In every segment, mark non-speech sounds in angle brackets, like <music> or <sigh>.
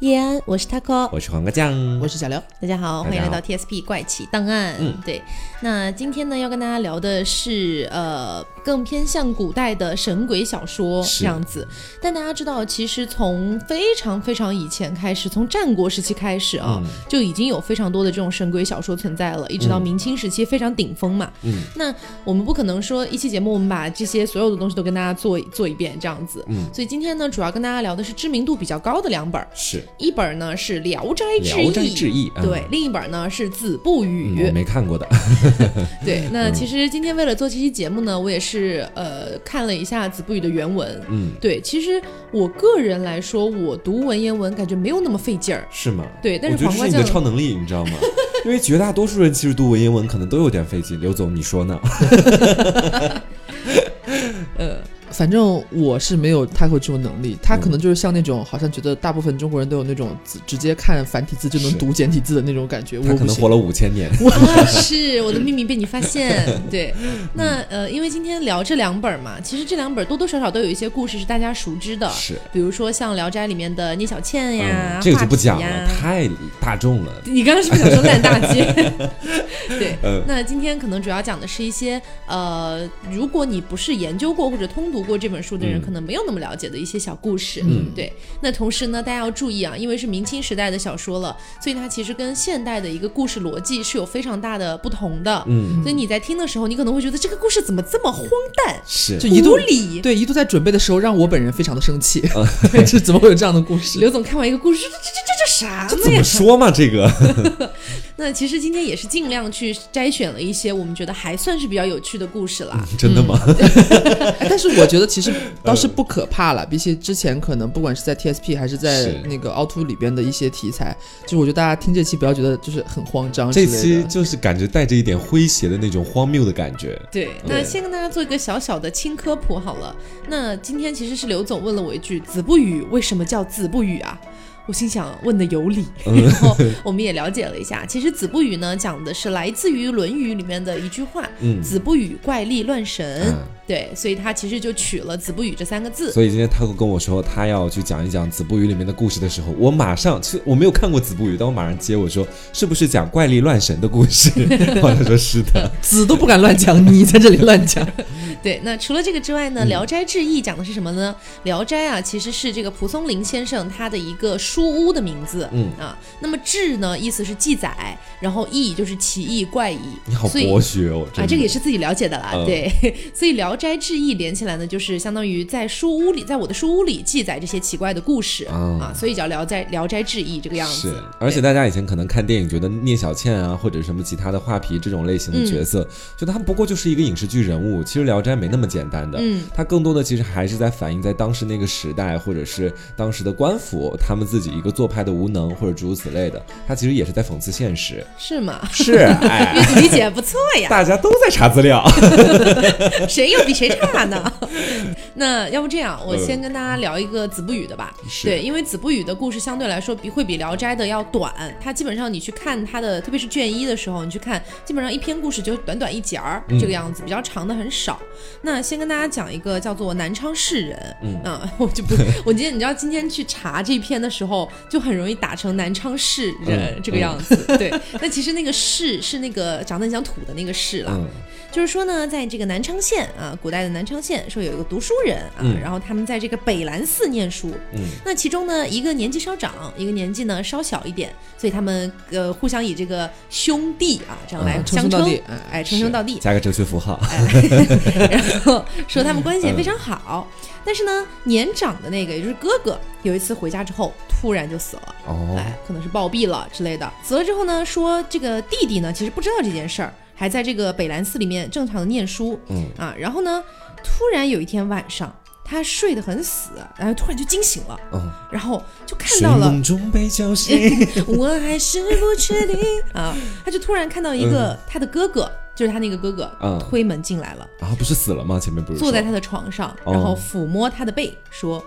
叶安，我是 taco，我是黄瓜酱，我是小刘。大家好，欢迎来到 TSP 怪奇档案。嗯，对，那今天呢要跟大家聊的是呃更偏向古代的神鬼小说这样子。但大家知道，其实从非常非常以前开始，从战国时期开始啊，就已经有非常多的这种神鬼小说存在了，一直到明清时期非常顶峰嘛。嗯，那我们不可能说一期节目我们把这些所有的东西都跟大家做做一遍这样子。嗯，所以今天呢主要跟大家聊的是知名度比较高的两本。是。一本呢是《聊斋志异》，志异对，另一本呢是《子不语》，我没看过的。<laughs> 对，那其实今天为了做这期节目呢，我也是呃看了一下《子不语》的原文。嗯，对，其实我个人来说，我读文言文感觉没有那么费劲儿，是吗？对，但是黄瓜酱的超能力，你知道吗？<laughs> 因为绝大多数人其实读文言文可能都有点费劲。刘总，你说呢？<laughs> 呃。反正我是没有太会这种能力，他可能就是像那种好像觉得大部分中国人都有那种直接看繁体字就能读简体字的那种感觉。我可能活了五千年。<laughs> 是我的秘密被你发现。对，那呃，因为今天聊这两本嘛，其实这两本多多少少都有一些故事是大家熟知的。是，比如说像《聊斋》里面的聂小倩呀，这个就不讲了，太大众了。你刚刚是不是想说烂大街？<laughs> 对，那今天可能主要讲的是一些呃，如果你不是研究过或者通读。过这本书的人可能没有那么了解的一些小故事，嗯，对。那同时呢，大家要注意啊，因为是明清时代的小说了，所以它其实跟现代的一个故事逻辑是有非常大的不同的，嗯。所以你在听的时候，你可能会觉得这个故事怎么这么荒诞，是就一度理，对，一度在准备的时候让我本人非常的生气，<laughs> 这 <laughs> 怎么会有这样的故事？刘总看完一个故事，这这这这这啥？这怎么说嘛？这个。<laughs> 那其实今天也是尽量去摘选了一些我们觉得还算是比较有趣的故事啦。真的吗？<laughs> 但是我觉得其实倒是不可怕了，比起之前可能不管是在 TSP 还是在那个凹凸里边的一些题材，就是我觉得大家听这期不要觉得就是很慌张。这期就是感觉带着一点诙谐的那种荒谬的感觉。对，那先跟大家做一个小小的轻科普好了。那今天其实是刘总问了我一句：“子不语为什么叫子不语啊？”我心想问的有理，然后我们也了解了一下，其实子不语呢讲的是来自于《论语》里面的一句话，子不语怪力乱神。对，所以他其实就取了“子不语”这三个字。所以今天他跟我说他要去讲一讲《子不语》里面的故事的时候，我马上其实我没有看过《子不语》，但我马上接我说是不是讲怪力乱神的故事？<laughs> 他说是的，子都不敢乱讲，你在这里乱讲。对，那除了这个之外呢，《聊斋志异》讲的是什么呢？《聊斋》啊，其实是这个蒲松龄先生他的一个书屋的名字。嗯啊，那么“志”呢，意思是记载，然后“异”就是奇异怪异。你好博学哦，啊，这个也是自己了解的啦。对，<laughs> 所以《聊》。《斋志异》连起来呢，就是相当于在书屋里，在我的书屋里记载这些奇怪的故事啊，所以叫《聊斋聊斋志异》这个样子。是，而且大家以前可能看电影，觉得聂小倩啊，或者什么其他的画皮这种类型的角色，觉得他们不过就是一个影视剧人物。其实《聊斋》没那么简单的，嗯，它更多的其实还是在反映在当时那个时代，或者是当时的官府他们自己一个做派的无能，或者诸如此类的。它其实也是在讽刺现实，是吗？<laughs> 是，哎，阅读理解不错呀。大家都在查资料，<laughs> 谁又？比谁差呢？<laughs> 那要不这样，我先跟大家聊一个子不语的吧。对，因为子不语的故事相对来说比会比聊斋的要短。它基本上你去看它的，特别是卷一的时候，你去看，基本上一篇故事就短短一节儿这个样子，比较长的很少。那先跟大家讲一个叫做南昌市人。嗯，<laughs> <laughs> 我就不，我今天你知道今天去查这篇的时候，就很容易打成南昌市人这个样子。对，那其实那个市是那个长得很像土的那个市了。就是说呢，在这个南昌县啊，古代的南昌县，说有一个读书人啊，然后他们在这个北兰寺念书。嗯，那其中呢，一个年纪稍长，一个年纪呢稍小一点，所以他们呃互相以这个兄弟啊这样来相称，哎，称兄道弟，加个哲学符号。<laughs> 然后说他们关系也非常好，但是呢，年长的那个也就是哥哥，有一次回家之后突然就死了，哦，哎，可能是暴毙了之类的。死了之后呢，说这个弟弟呢其实不知道这件事儿。还在这个北兰寺里面正常的念书，嗯。啊，然后呢，突然有一天晚上，他睡得很死，然后突然就惊醒了，嗯，然后就看到了，梦中被叫醒，<laughs> 我还是不确定。啊，他就突然看到一个他的哥哥，就是他那个哥哥，推门进来了，啊，不是死了吗？前面不是坐在他的床上，然后抚摸他的背，说。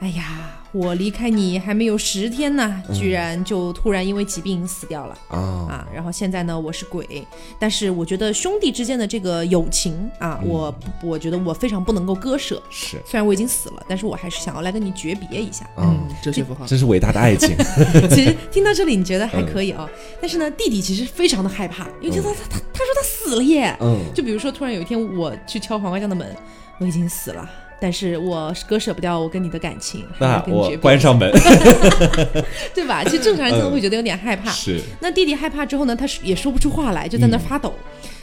哎呀。我离开你还没有十天呢，居然就突然因为疾病死掉了啊啊！然后现在呢，我是鬼，但是我觉得兄弟之间的这个友情啊，我我觉得我非常不能够割舍。是，虽然我已经死了，但是我还是想要来跟你诀别一下。嗯，这是符号，这是伟大的爱情。<laughs> 其实听到这里你觉得还可以啊，但是呢，弟弟其实非常的害怕，因为他他他他说他死了耶。嗯，就比如说突然有一天我去敲黄瓜酱的门，我已经死了。但是我割舍不掉我跟你的感情，那我关上门，<laughs> <laughs> 对吧？其实正常人可能会觉得有点害怕。是。那弟弟害怕之后呢，他也说不出话来，就在那发抖。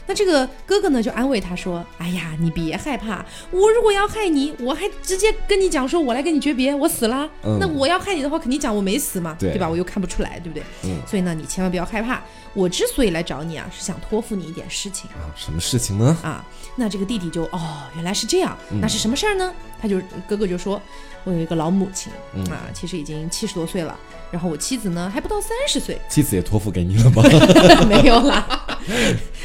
那这个哥哥呢，就安慰他说：“哎呀，你别害怕，我如果要害你，我还直接跟你讲说，我来跟你诀别，我死了。那我要害你的话，肯定讲我没死嘛，对吧？我又看不出来，对不对？嗯。所以呢，你千万不要害怕。我之所以来找你啊，是想托付你一点事情啊。什么事情呢？啊，那这个弟弟就哦，原来是这样。那是什么事儿呢？他就哥哥就说，我有一个老母亲啊，其实已经七十多岁了。然后我妻子呢，还不到三十岁。妻子也托付给你了吗？<laughs> 没有啦。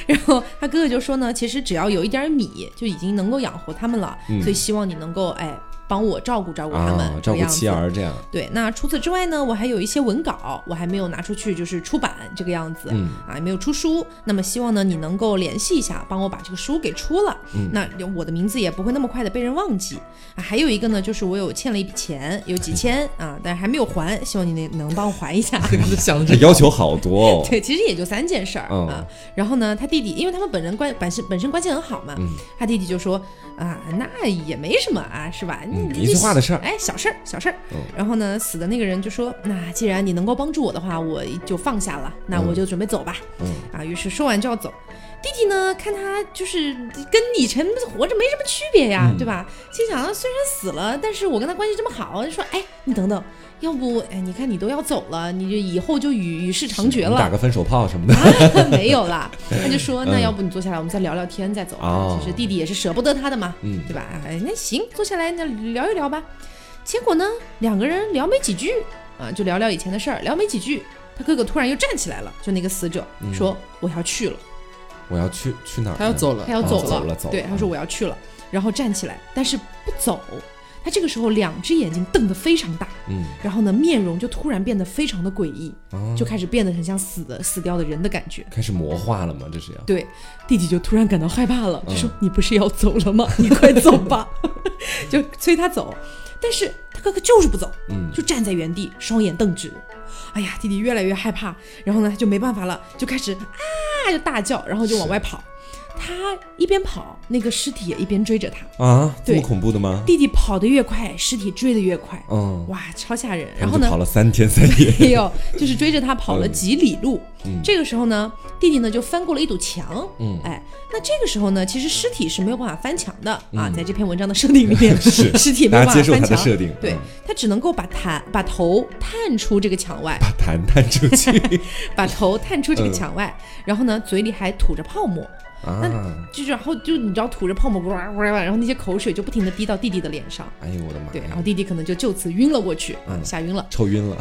然后他哥哥就说呢，其实只要有一点米，就已经能够养活他们了。所以希望你能够哎。帮我照顾照顾他们，照顾妻儿这样。对，那除此之外呢，我还有一些文稿，我还没有拿出去，就是出版这个样子，啊，也没有出书。那么希望呢，你能够联系一下，帮我把这个书给出了。那我的名字也不会那么快的被人忘记。啊，还有一个呢，就是我有欠了一笔钱，有几千 <laughs> 啊，但是还没有还，希望你能能帮我还一下。<laughs> <laughs> 想这要求好多哦。对，其实也就三件事儿啊。然后呢，他弟弟，因为他们本人关本身本身关系很好嘛，他弟弟就说。啊，那也没什么啊，是吧？一句话的事儿，哎，小事儿，小事儿。然后呢，死的那个人就说：“那既然你能够帮助我的话，我就放下了，那我就准备走吧。”嗯，啊，于是说完就要走。弟弟呢，看他就是跟李晨活着没什么区别呀，对吧？心想，虽然死了，但是我跟他关系这么好，就说：“哎，你等等。”要不，哎，你看你都要走了，你就以后就与与世长绝了，打个分手炮什么的，没有啦。他就说，那要不你坐下来，我们再聊聊天再走。其实弟弟也是舍不得他的嘛，嗯，对吧？哎，那行，坐下来那聊一聊吧。结果呢，两个人聊没几句啊，就聊聊以前的事儿，聊没几句，他哥哥突然又站起来了，就那个死者说我要去了，我要去去哪儿？他要走了，他要走了，走了。对，他说我要去了，然后站起来，但是不走。他这个时候两只眼睛瞪得非常大，嗯，然后呢，面容就突然变得非常的诡异，就开始变得很像死的死掉的人的感觉，开始魔化了吗？这是要对，弟弟就突然感到害怕了，就说：“你不是要走了吗？<laughs> 你快走吧！” <laughs> 就催他走，但是他哥哥就是不走，嗯，就站在原地，双眼瞪直。哎呀，弟弟越来越害怕，然后呢，他就没办法了，就开始啊，就大叫，然后就往外跑。他一边跑，那个尸体也一边追着他。啊，这么恐怖的吗？弟弟跑得越快，尸体追得越快，嗯，哇，超吓人。然后呢，跑了三天三夜，<laughs> 没有，就是追着他跑了几里路。这个时候呢，弟弟呢就翻过了一堵墙，嗯，哎，那这个时候呢，其实尸体是没有办法翻墙的。啊，在这篇文章的设定里面，<laughs> 是尸体没有办法翻墙，设定，对他只能够把探把头探出这个墙外，把痰探出去，<laughs> 把头探出这个墙外，然后呢，嘴里还吐着泡沫。那就是，然后就你知道吐着泡沫，哇哇，然后那些口水就不停的滴到弟弟的脸上。哎呦我的妈！对，然后弟弟可能就就此晕了过去，啊，吓晕了，臭晕了。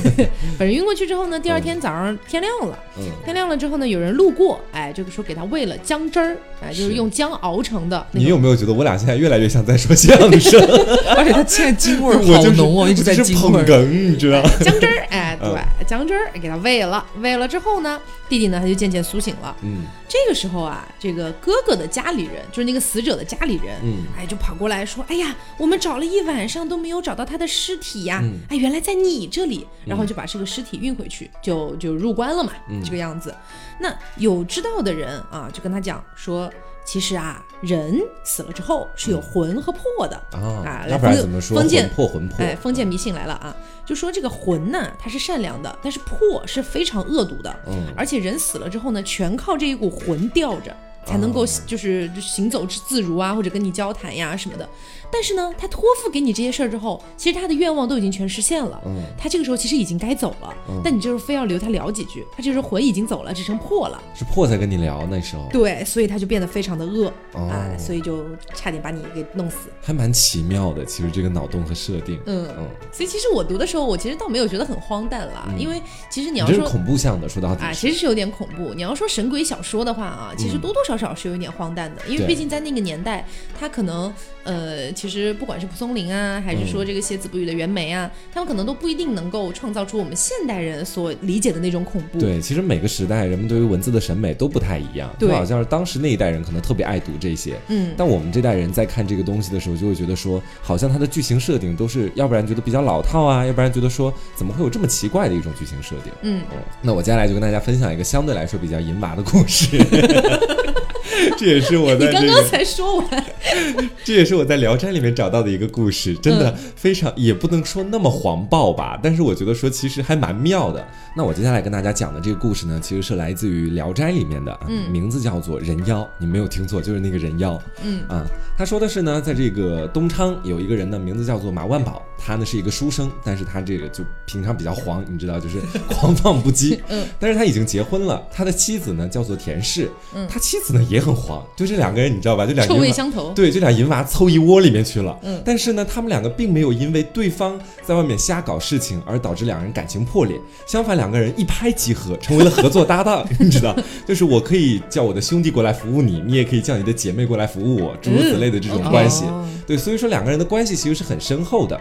<laughs> 反正晕过去之后呢，第二天早上天亮了，天亮了之后呢，有人路过，哎，这个时候给他喂了姜汁儿，哎，就是用姜熬成的。你有没有觉得我俩现在越来越像在说相声？<laughs> 而且他现在京味儿 <laughs> 好浓哦，一直在京味儿。你知道？姜汁儿，哎，对，姜汁儿给他喂了，喂了之后呢，弟弟呢他就渐渐苏醒了。嗯，这个时候啊。这个哥哥的家里人，就是那个死者的家里人，嗯，哎，就跑过来说：“哎呀，我们找了一晚上都没有找到他的尸体呀！哎，原来在你这里。”然后就把这个尸体运回去，就就入关了嘛，这个样子。那有知道的人啊，就跟他讲说：“其实啊，人死了之后是有魂和魄的啊。”要不然怎么说封建魄魂魄？哎，封建迷信来了啊！就说这个魂呢，它是善良的，但是魄是非常恶毒的。嗯，而且人死了之后呢，全靠这一股魂吊着。才能够就是行走之自如啊，或者跟你交谈呀什么的。但是呢，他托付给你这些事儿之后，其实他的愿望都已经全实现了。嗯，他这个时候其实已经该走了。嗯，但你就是非要留他聊几句，他这时候魂已经走了，只剩魄了。是魄在跟你聊那时候。对，所以他就变得非常的恶啊，所以就差点把你给弄死。还蛮奇妙的，其实这个脑洞和设定。嗯嗯。所以其实我读的时候，我其实倒没有觉得很荒诞啦，因为其实你要说恐怖向的，说到底啊，其实是有点恐怖。你要说神鬼小说的话啊，其实多多少少少是有一点荒诞的，因为毕竟在那个年代，他可能呃，其实不管是蒲松龄啊，还是说这个写子不语的袁枚啊，他们可能都不一定能够创造出我们现代人所理解的那种恐怖。对，其实每个时代人们对于文字的审美都不太一样，对好像是当时那一代人可能特别爱读这些，嗯，但我们这代人在看这个东西的时候，就会觉得说，好像它的剧情设定都是，要不然觉得比较老套啊，要不然觉得说，怎么会有这么奇怪的一种剧情设定？嗯，那我接下来就跟大家分享一个相对来说比较淫娃的故事。<laughs> <laughs> 这也是我在你刚刚才说完，<laughs> 这也是我在《聊斋》里面找到的一个故事，真的非常也不能说那么黄暴吧，但是我觉得说其实还蛮妙的。那我接下来跟大家讲的这个故事呢，其实是来自于《聊斋》里面的，嗯，名字叫做人妖，你没有听错，就是那个人妖，嗯。啊，他说的是呢，在这个东昌有一个人呢，名字叫做马万宝，他呢是一个书生，但是他这个就平常比较黄，你知道，就是 <laughs> 狂放不羁，嗯，但是他已经结婚了，他的妻子呢叫做田氏，嗯，他妻子呢也很黄，就这两个人你知道吧，就两臭味相投，对，这俩银娃凑一窝里面去了，嗯，但是呢，他们两个并没有因为对方在外面瞎搞事情而导致两人感情破裂，相反，两个人一拍即合，成为了合作搭档，<laughs> 你知道，就是我可以叫我的兄弟过来服务你，你也可以叫你的姐妹过来服务我，诸如此类的这种关系，对，所以说两个人的关系其实是很深厚的。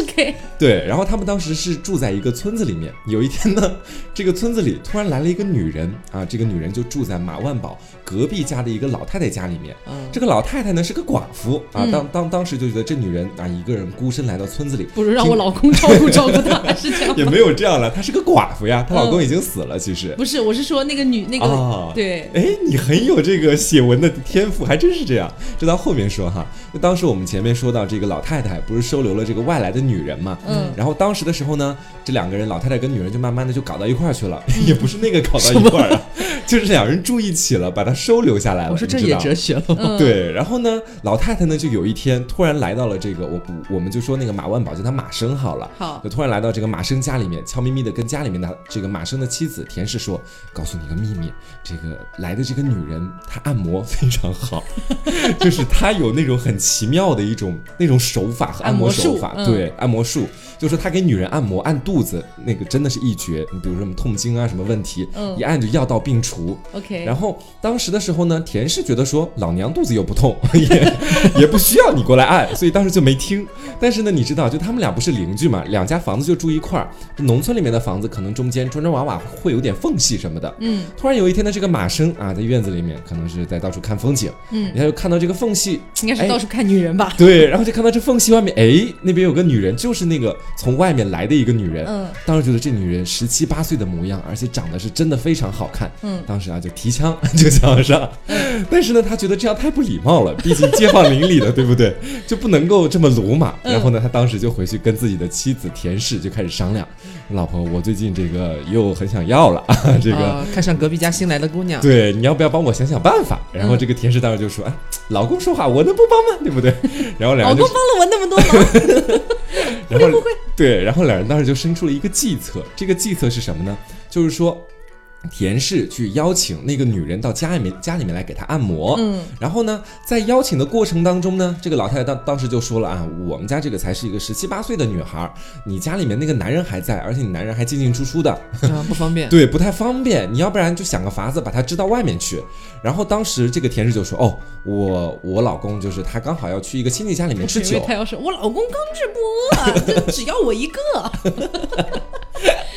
OK，对，然后他们当时是住在一个村子里面。有一天呢，这个村子里突然来了一个女人啊，这个女人就住在马万宝隔壁家的一个老太太家里面。嗯，这个老太太呢是个寡妇啊，当当当时就觉得这女人啊一个人孤身来到村子里，不如让我老公照顾照顾她，是这样。<laughs> 也没有这样了，她是个寡妇呀，<laughs> 她老公已经死了。其实不是，我是说那个女那个对，哎，你很有这个写文的天赋，还真是这样。这到后面说哈，就当时我们前面说到这个老太太不是收留了这个外来的女人嘛，嗯，然后当时的时候呢，这两个人老太太跟女人就慢慢的就搞到一块儿去了，也不是那个搞到一块儿啊，<laughs> 就是两人住一起了，把她收留下来了。我说这也哲学了，<laughs> 对。然后呢，老太太呢就有一天突然来到了这个我我们就说那个马万宝就他马生好了，好，就突然来到这个马生家里面，悄咪咪的跟家里面的这个马生的妻子田氏说，告诉你个秘密，这个来的这个女人她按摩非常好，<laughs> 就是她有那种很奇妙的一种那种手法和按摩手法，对，按摩术。就是他给女人按摩按肚子，那个真的是一绝。你比如说什么痛经啊，什么问题，一按就药到病除。OK。然后当时的时候呢，田氏觉得说老娘肚子又不痛，<laughs> 也也不需要你过来按，所以当时就没听。但是呢，你知道，就他们俩不是邻居嘛，两家房子就住一块儿。农村里面的房子可能中间砖砖瓦瓦会有点缝隙什么的。嗯。突然有一天呢，这个马生啊，在院子里面可能是在到处看风景。嗯。他就看到这个缝隙，应该是到处看女人吧？<laughs> 对。然后就看到这缝隙外面，哎，那边有个女人，就是那个。从外面来的一个女人，嗯，当时觉得这女人十七八岁的模样，而且长得是真的非常好看，嗯，当时啊就提枪 <laughs> 就想上，但是呢，他觉得这样太不礼貌了，毕竟街坊邻里的，对不对？<laughs> 就不能够这么鲁莽。然后呢，他当时就回去跟自己的妻子田氏就开始商量，老婆，我最近这个又很想要了，<laughs> 这个看上隔壁家新来的姑娘，对，你要不要帮我想想办法？然后这个田氏当时就说，哎，老公说话我能不帮吗？对不对？<laughs> 然后两人老公帮了我那么多忙，然后不会。对，然后两人当时就生出了一个计策。这个计策是什么呢？就是说，田氏去邀请那个女人到家里面家里面来给她按摩。嗯，然后呢，在邀请的过程当中呢，这个老太太当当时就说了啊，我们家这个才是一个十七八岁的女孩，你家里面那个男人还在，而且你男人还进进出出的，不方便。<laughs> 对，不太方便。你要不然就想个法子把他支到外面去。然后当时这个田氏就说：“哦，我我老公就是他刚好要去一个亲戚家里面吃酒。”他要是我老公刚直播，就只要我一个。<laughs>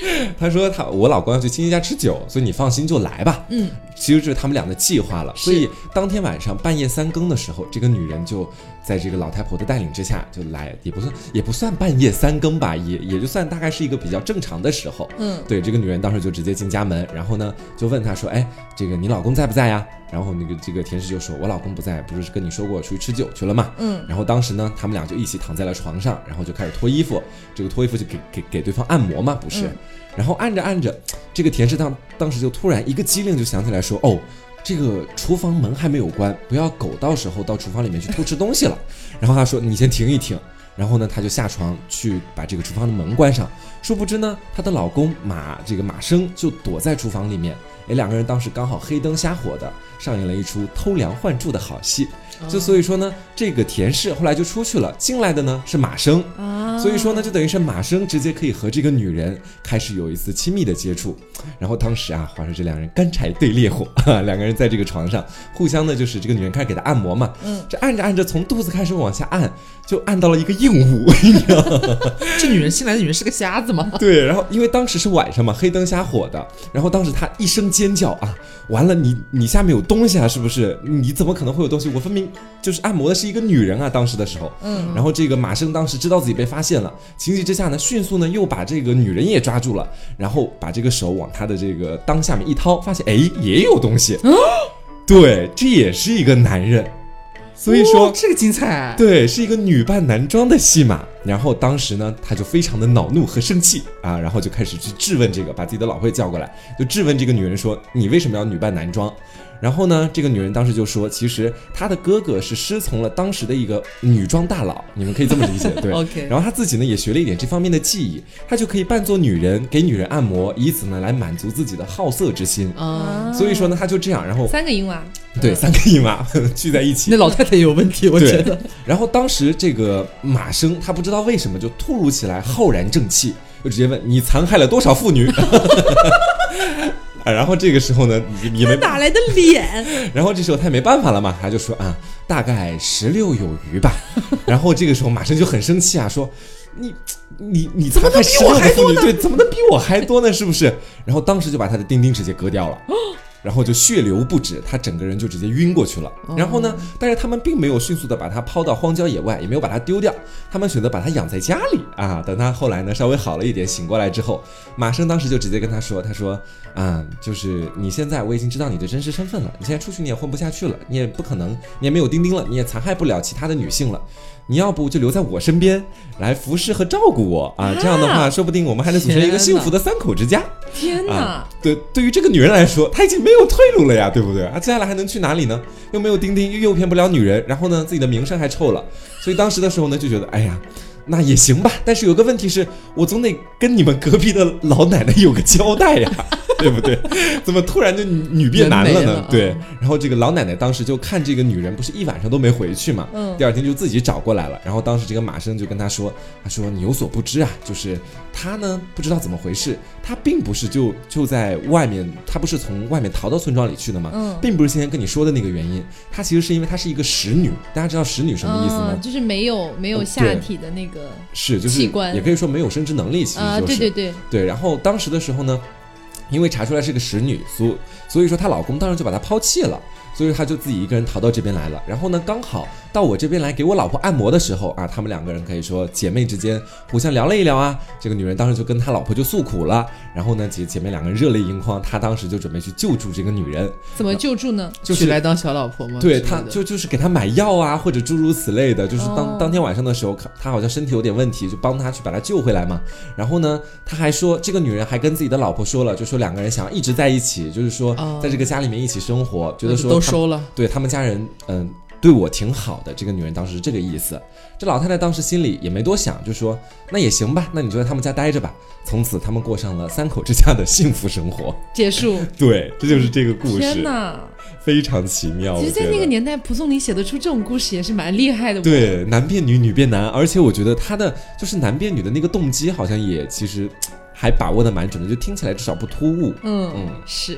<laughs> 他说他我老公要去亲戚家吃酒，所以你放心就来吧。嗯，其实这是他们俩的计划了。所以当天晚上半夜三更的时候，这个女人就。在这个老太婆的带领之下，就来也不算也不算半夜三更吧，也也就算大概是一个比较正常的时候。嗯，对，这个女人当时就直接进家门，然后呢就问她说：“哎，这个你老公在不在呀？”然后那个这个田氏就说：“我老公不在，不是跟你说过出去吃酒去了吗？”嗯，然后当时呢，他们俩就一起躺在了床上，然后就开始脱衣服，这个脱衣服就给给给对方按摩嘛，不是？然后按着按着，这个田氏当当时就突然一个机灵，就想起来说：“哦。”这个厨房门还没有关，不要狗到时候到厨房里面去偷吃东西了。<laughs> 然后他说：“你先停一停。”然后呢，他就下床去把这个厨房的门关上。殊不知呢，她的老公马这个马生就躲在厨房里面。哎，两个人当时刚好黑灯瞎火的，上演了一出偷梁换柱的好戏。就所以说呢，这个田氏后来就出去了，进来的呢是马生。所以说呢，就等于是马生直接可以和这个女人开始有一次亲密的接触。然后当时啊，话说这两人干柴对烈火，<laughs> 两个人在这个床上互相呢，就是这个女人开始给他按摩嘛，嗯，这按着按着，从肚子开始往下按，就按到了一个硬物？<laughs> <laughs> 这女人新来的女人是个瞎子吗？对，然后因为当时是晚上嘛，黑灯瞎火的，然后当时她一声尖叫啊，完了，你你下面有东西啊，是不是？你怎么可能会有东西？我分明就是按摩的是一个女人啊，当时的时候，嗯，然后这个马生当时知道自己被发现了，情急之下呢，迅速呢又把这个女人也抓住了，然后把这个手往他的这个裆下面一掏，发现哎也有东西，<gasps> 对，这也是一个男人。所以说这个精彩，对，是一个女扮男装的戏码。然后当时呢，他就非常的恼怒和生气啊，然后就开始去质问这个，把自己的老婆叫过来，就质问这个女人说：“你为什么要女扮男装？”然后呢，这个女人当时就说，其实她的哥哥是师从了当时的一个女装大佬，你们可以这么理解，<laughs> 对。OK。然后她自己呢也学了一点这方面的技艺，她就可以扮作女人给女人按摩，以此呢来满足自己的好色之心。啊。所以说呢，她就这样，然后三个淫娃，对，三个淫娃 <laughs> 聚在一起。那老太太有问题，我觉得。然后当时这个马生他不知道为什么就突如其来浩然正气，就直接问你残害了多少妇女。<laughs> 啊，然后这个时候呢，你你们哪来的脸？<laughs> 然后这时候他也没办法了嘛，他就说啊，大概十六有余吧。<laughs> 然后这个时候马上就很生气啊，说你你你怎么能比我还多呢？对，怎么能比我还多呢？是不是？然后当时就把他的钉钉直接割掉了。<laughs> 然后就血流不止，他整个人就直接晕过去了。然后呢，但是他们并没有迅速的把他抛到荒郊野外，也没有把他丢掉，他们选择把他养在家里啊。等他后来呢稍微好了一点，醒过来之后，马生当时就直接跟他说：“他说啊，就是你现在我已经知道你的真实身份了，你现在出去你也混不下去了，你也不可能，你也没有丁丁了，你也残害不了其他的女性了。”你要不就留在我身边来服侍和照顾我啊？这样的话，说不定我们还能组成一个幸福的三口之家。天哪！对，对于这个女人来说，她已经没有退路了呀，对不对？啊，接下来还能去哪里呢？又没有丁丁，又诱骗不了女人，然后呢，自己的名声还臭了。所以当时的时候呢，就觉得，哎呀。那也行吧，但是有个问题是，我总得跟你们隔壁的老奶奶有个交代呀，<laughs> 对不对？怎么突然就女变男了呢？对，然后这个老奶奶当时就看这个女人不是一晚上都没回去嘛，嗯，第二天就自己找过来了。然后当时这个马生就跟她说，她说你有所不知啊，就是他呢不知道怎么回事，他并不是就就在外面，他不是从外面逃到村庄里去的吗？嗯，并不是先前跟你说的那个原因，他其实是因为她是一个使女，大家知道使女什么意思吗？就是没有没有下体的那个。是，就是也可以说没有生殖能力，其实就是对对对对。然后当时的时候呢，因为查出来是个使女，所所以说她老公当时就把她抛弃了，所以她就自己一个人逃到这边来了。然后呢，刚好。到我这边来给我老婆按摩的时候啊，他们两个人可以说姐妹之间互相聊了一聊啊。这个女人当时就跟她老婆就诉苦了，然后呢姐姐妹两个人热泪盈眶，她当时就准备去救助这个女人。怎么救助呢？就是来当小老婆吗？对，她就就是给她买药啊，或者诸如此类的。就是当当天晚上的时候，她好像身体有点问题，就帮她去把她救回来嘛。然后呢，他还说这个女人还跟自己的老婆说了，就说两个人想要一直在一起，就是说在这个家里面一起生活，觉得说都收了。对他们家人，嗯。对我挺好的，这个女人当时是这个意思。这老太太当时心里也没多想，就说：“那也行吧，那你就在他们家待着吧。”从此他们过上了三口之家的幸福生活。结束。<laughs> 对，这就是这个故事。天哪，非常奇妙。其实，在那个年代，蒲松龄写得出这种故事也是蛮厉害的。对，男变女，女变男，而且我觉得他的就是男变女的那个动机，好像也其实还把握的蛮准的，就听起来至少不突兀。嗯嗯，是。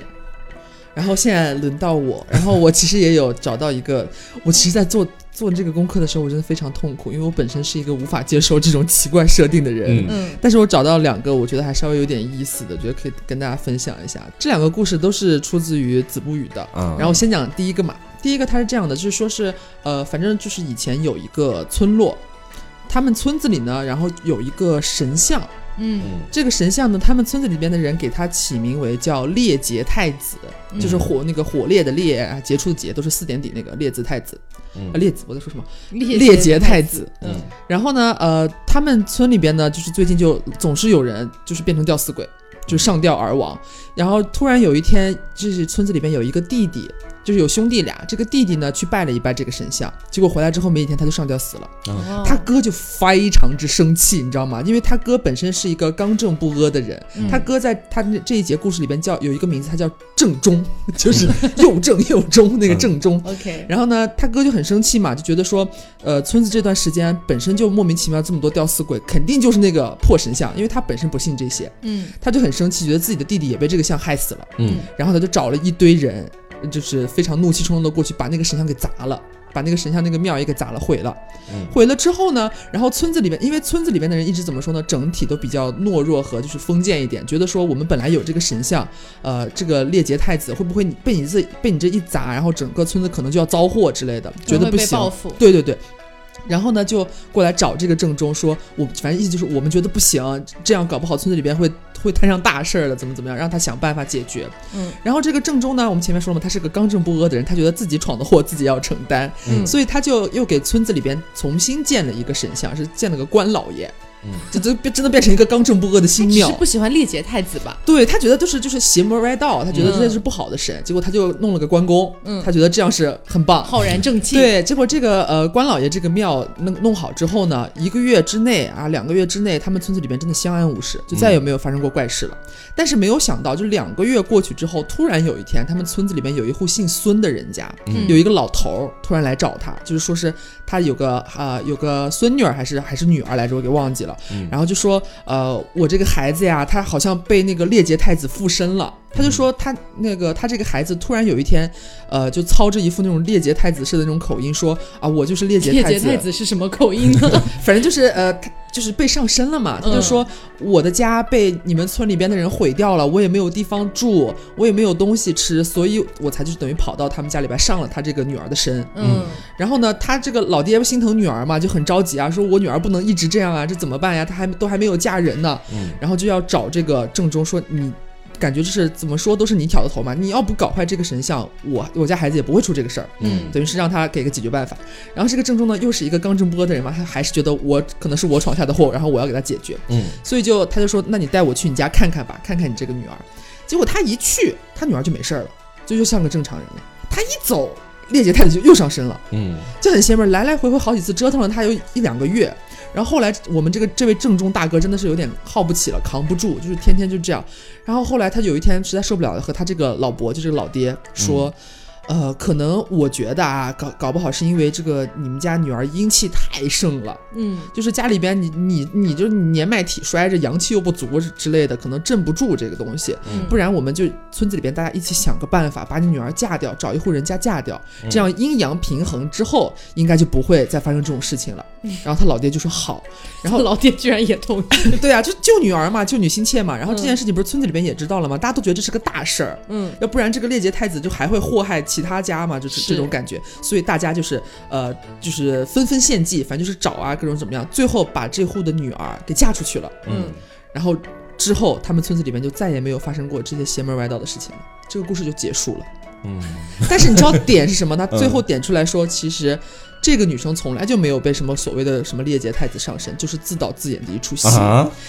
然后现在轮到我，<laughs> 然后我其实也有找到一个，我其实，在做做这个功课的时候，我真的非常痛苦，因为我本身是一个无法接受这种奇怪设定的人。嗯，但是我找到两个，我觉得还稍微有点意思的，觉得可以跟大家分享一下。这两个故事都是出自于《子不语》的。啊，然后先讲第一个嘛，第一个它是这样的，就是说是呃，反正就是以前有一个村落，他们村子里呢，然后有一个神像。嗯，这个神像呢，他们村子里边的人给他起名为叫烈杰太子，就是火那个火烈的烈啊，杰出的杰都是四点底那个烈字太子，啊烈子我在说什么？烈烈节太子。嗯，然后呢，呃，他们村里边呢，就是最近就总是有人就是变成吊死鬼，就上吊而亡。然后突然有一天，就是村子里边有一个弟弟，就是有兄弟俩，这个弟弟呢去拜了一拜这个神像，结果回来之后没几天他就上吊死了。他哥就非常之生气，你知道吗？因为他哥本身是一个刚正不阿的人，他哥在他这一节故事里边叫有一个名字，他叫正中，<laughs> 就是 <laughs> 又正又中那个正中。OK，然后呢，他哥就很生气嘛，就觉得说，呃，村子这段时间本身就莫名其妙这么多吊死鬼，肯定就是那个破神像，因为他本身不信这些。嗯，他就很生气，觉得自己的弟弟也被这个像害死了。嗯，然后他就找了一堆人。就是非常怒气冲冲的过去，把那个神像给砸了，把那个神像那个庙也给砸了，毁了。毁了之后呢，然后村子里面，因为村子里面的人一直怎么说呢？整体都比较懦弱和就是封建一点，觉得说我们本来有这个神像，呃，这个列杰太子会不会被你这被你这一砸，然后整个村子可能就要遭祸之类的，觉得不行。对对对。然后呢，就过来找这个正中，说我反正意思就是我们觉得不行，这样搞不好村子里边会会摊上大事儿了，怎么怎么样，让他想办法解决。嗯，然后这个正中呢，我们前面说了嘛，他是个刚正不阿的人，他觉得自己闯的祸自己要承担，嗯，所以他就又给村子里边重新建了一个神像，是建了个官老爷。这这变真的变成一个刚正不阿的新庙，是不喜欢历劫太子吧？对他觉得就是就是邪魔歪道，他觉得这是不好的神，结果他就弄了个关公，嗯，他觉得这样是很棒，浩然正气。对，结果这个呃关老爷这个庙弄弄好之后呢，一个月之内啊，两个月之内，他们村子里边真的相安无事，就再也没有发生过怪事了。但是没有想到，就两个月过去之后，突然有一天，他们村子里面有一户姓孙的人家，有一个老头突然来找他，就是说是他有个啊有个孙女儿还是还是女儿来着，我给忘记了，然后就说。呃，我这个孩子呀，他好像被那个列杰太子附身了。他就说他那个他这个孩子突然有一天，呃，就操着一副那种列杰太子式的那种口音说啊，我就是列杰太子。列杰太子是什么口音呢？<laughs> 反正就是呃，他就是被上身了嘛。他就说我的家被你们村里边的人毁掉了，我也没有地方住，我也没有东西吃，所以我才就是等于跑到他们家里边上了他这个女儿的身。嗯。然后呢，他这个老爹心疼女儿嘛，就很着急啊，说我女儿不能一直这样啊，这怎么办呀？她还都还没有嫁人呢。嗯。然后就要找这个郑州说你。感觉就是怎么说都是你挑的头嘛，你要不搞坏这个神像，我我家孩子也不会出这个事儿。嗯，等于是让他给个解决办法。然后这个正中呢，又是一个刚正不阿的人嘛，他还是觉得我可能是我闯下的祸，然后我要给他解决。嗯，所以就他就说，那你带我去你家看看吧，看看你这个女儿。结果他一去，他女儿就没事儿了，就又像个正常人了。他一走，列姐太子就又上身了。嗯，就很邪门，来来回回好几次折腾了他有一两个月。然后后来我们这个这位正中大哥真的是有点耗不起了，扛不住，就是天天就这样。然后后来他有一天实在受不了了，和他这个老伯，就是老爹说。呃，可能我觉得啊，搞搞不好是因为这个你们家女儿阴气太盛了，嗯，就是家里边你你你就年迈体衰，这阳气又不足之类的，可能镇不住这个东西。不然我们就村子里边大家一起想个办法，把你女儿嫁掉，找一户人家嫁掉，这样阴阳平衡之后，应该就不会再发生这种事情了。然后他老爹就说好，<laughs> 然后老爹居然也同意。<laughs> 对啊，就救女儿嘛，救女心切嘛。然后这件事情不是村子里边也知道了吗？大家都觉得这是个大事儿，嗯，要不然这个列杰太子就还会祸害。其他家嘛，就是这种感觉，所以大家就是呃，就是纷纷献祭，反正就是找啊，各种怎么样，最后把这户的女儿给嫁出去了。嗯，然后之后他们村子里面就再也没有发生过这些邪门歪道的事情了，这个故事就结束了。嗯，但是你知道点是什么？<laughs> 他最后点出来说，其实。这个女生从来就没有被什么所谓的什么列杰太子上身，就是自导自演的一出戏。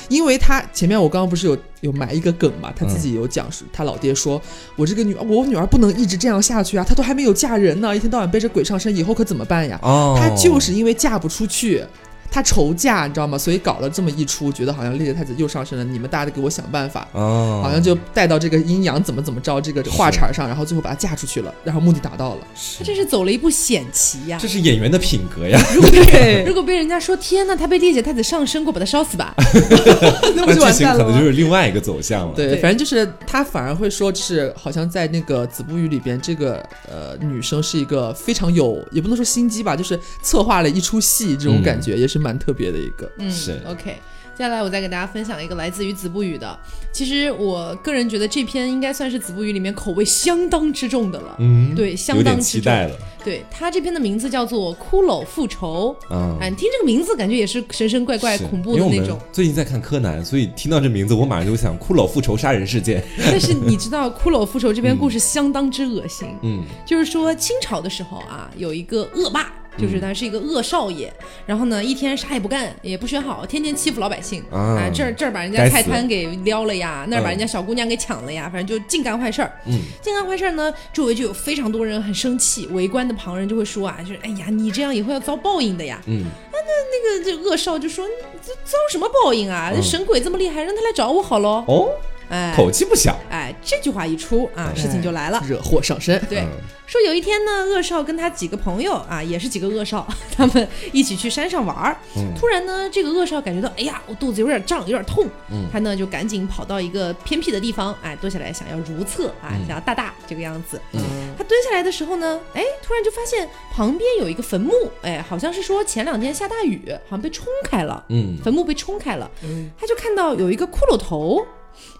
因为她前面我刚刚不是有有埋一个梗嘛，她自己有讲述，她老爹说：“我这个女我女儿不能一直这样下去啊，她都还没有嫁人呢，一天到晚背着鬼上身，以后可怎么办呀？”她就是因为嫁不出去。他愁嫁，你知道吗？所以搞了这么一出，觉得好像列杰太子又上身了，你们大家得给我想办法，哦，好像就带到这个阴阳怎么怎么着这个话茬上，然后最后把她嫁出去了，然后目的达到了。他这是走了一步险棋呀！这是演员的品格呀！如果 <laughs> 如果被人家说天呐，他被列杰太子上身过，把他烧死吧，<laughs> 那剧情可能就是另外一个走向了。对，反正就是他反而会说，就是好像在那个子不语里边，这个呃女生是一个非常有，也不能说心机吧，就是策划了一出戏这种感觉，也是。蛮特别的一个，嗯，是 OK。接下来我再给大家分享一个来自于子不语的。其实我个人觉得这篇应该算是子不语里面口味相当之重的了，嗯，对，相当期待了。对他这篇的名字叫做《骷髅复仇》，嗯，哎，听这个名字感觉也是神神怪怪、恐怖的那种。最近在看柯南，所以听到这名字，我马上就想骷髅复仇杀人事件。<laughs> 但是你知道骷髅复仇这篇故事相当之恶心，嗯，就是说清朝的时候啊，有一个恶霸。就是他是一个恶少爷，然后呢一天啥也不干，也不学好，天天欺负老百姓啊，这儿这儿把人家菜摊给撩了呀，那儿把人家小姑娘给抢了呀，反正就净干坏事儿。嗯，净干坏事儿呢，周围就有非常多人很生气，围观的旁人就会说啊，就是哎呀，你这样以后要遭报应的呀。嗯，那那那个这恶少就说，这遭什么报应啊？神鬼这么厉害，让他来找我好喽。哦。哎，口气不小。哎，这句话一出啊，事情就来了，惹祸上身。对，说有一天呢，恶少跟他几个朋友啊，也是几个恶少，<laughs> 他们一起去山上玩儿。突然呢，这个恶少感觉到，哎呀，我肚子有点胀，有点痛。嗯，他呢就赶紧跑到一个偏僻的地方，哎，蹲下来想要如厕啊，想要大大这个样子。嗯，他蹲下来的时候呢，哎，突然就发现旁边有一个坟墓，哎，好像是说前两天下大雨，好像被冲开了。嗯，坟墓被冲开了。嗯，他就看到有一个骷髅头。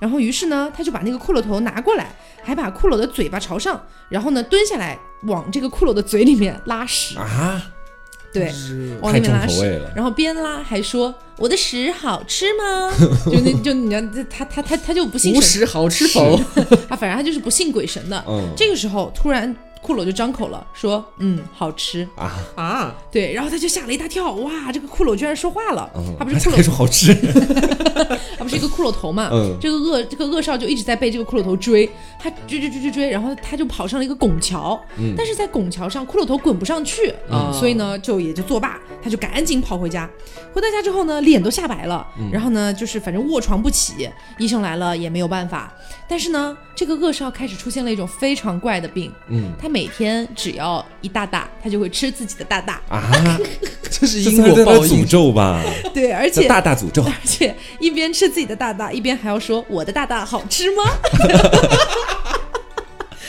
然后，于是呢，他就把那个骷髅头拿过来，还把骷髅的嘴巴朝上，然后呢，蹲下来往这个骷髅的嘴里面拉屎啊，对，往里面拉屎，然后边拉还说：“我的屎好吃吗？” <laughs> 就那就你看他他他他就不信无屎好吃否？他 <laughs> 反正他就是不信鬼神的。嗯，这个时候突然。骷髅就张口了，说：“嗯，好吃。啊。啊！”对，然后他就吓了一大跳，哇，这个骷髅居然说话了，他不是骷髅说好吃，<laughs> 他不是一个骷髅头嘛？这个恶这个恶少就一直在被这个骷髅头追，他追追追追追，然后他就跑上了一个拱桥，但是在拱桥上骷髅头滚不上去，所以呢就也就作罢，他就赶紧跑回家。回到家之后呢，脸都吓白了，然后呢就是反正卧床不起，医生来了也没有办法。但是呢，这个恶少开始出现了一种非常怪的病，嗯，他每天只要一大大，他就会吃自己的大大啊，<laughs> 这是因果报应诅咒吧？<laughs> 对，而且大大诅咒，而且一边吃自己的大大，一边还要说我的大大好吃吗？